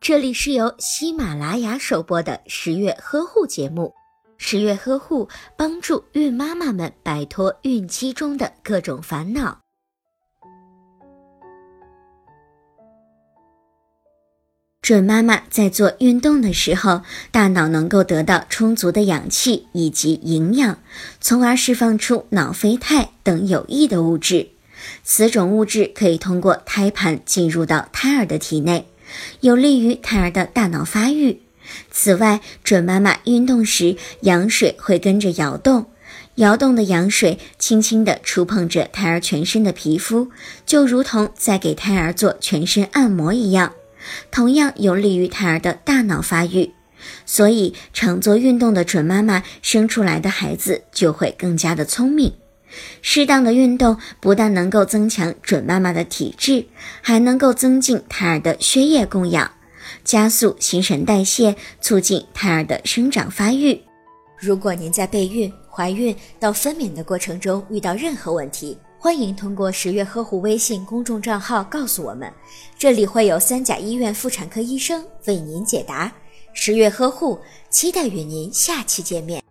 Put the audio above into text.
这里是由喜马拉雅首播的十月呵护节目。十月呵护帮助孕妈妈们摆脱孕期中的各种烦恼。准妈妈在做运动的时候，大脑能够得到充足的氧气以及营养，从而释放出脑啡肽等有益的物质。此种物质可以通过胎盘进入到胎儿的体内，有利于胎儿的大脑发育。此外，准妈妈运动时，羊水会跟着摇动，摇动的羊水轻轻地触碰着胎儿全身的皮肤，就如同在给胎儿做全身按摩一样，同样有利于胎儿的大脑发育。所以，常做运动的准妈妈生出来的孩子就会更加的聪明。适当的运动不但能够增强准妈妈的体质，还能够增进胎儿的血液供氧。加速新陈代谢，促进胎儿的生长发育。如果您在备孕、怀孕到分娩的过程中遇到任何问题，欢迎通过十月呵护微信公众账号告诉我们，这里会有三甲医院妇产科医生为您解答。十月呵护，期待与您下期见面。